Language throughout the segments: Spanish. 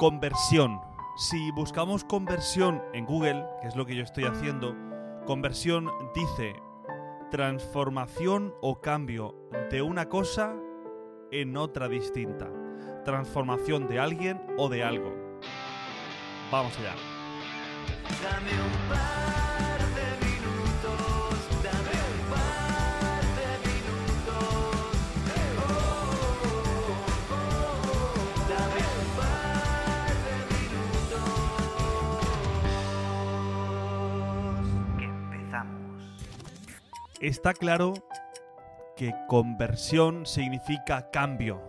Conversión. Si buscamos conversión en Google, que es lo que yo estoy haciendo, conversión dice transformación o cambio de una cosa en otra distinta. Transformación de alguien o de algo. Vamos allá. Está claro que conversión significa cambio.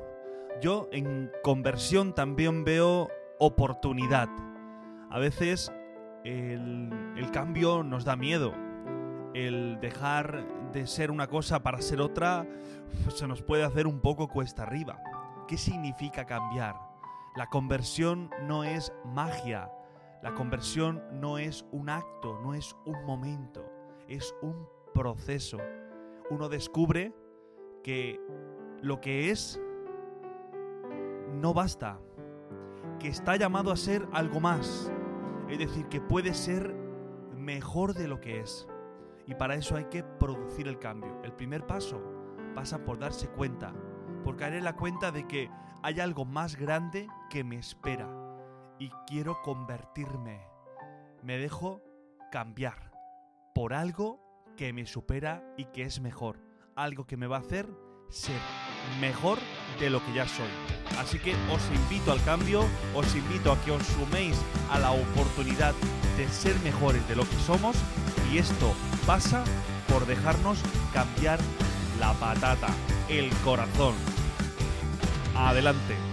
Yo en conversión también veo oportunidad. A veces el, el cambio nos da miedo. El dejar de ser una cosa para ser otra pues, se nos puede hacer un poco cuesta arriba. ¿Qué significa cambiar? La conversión no es magia. La conversión no es un acto, no es un momento. Es un proceso. Uno descubre que lo que es no basta, que está llamado a ser algo más, es decir, que puede ser mejor de lo que es. Y para eso hay que producir el cambio. El primer paso pasa por darse cuenta, por caer en la cuenta de que hay algo más grande que me espera y quiero convertirme. Me dejo cambiar por algo que me supera y que es mejor. Algo que me va a hacer ser mejor de lo que ya soy. Así que os invito al cambio, os invito a que os suméis a la oportunidad de ser mejores de lo que somos y esto pasa por dejarnos cambiar la patata, el corazón. Adelante.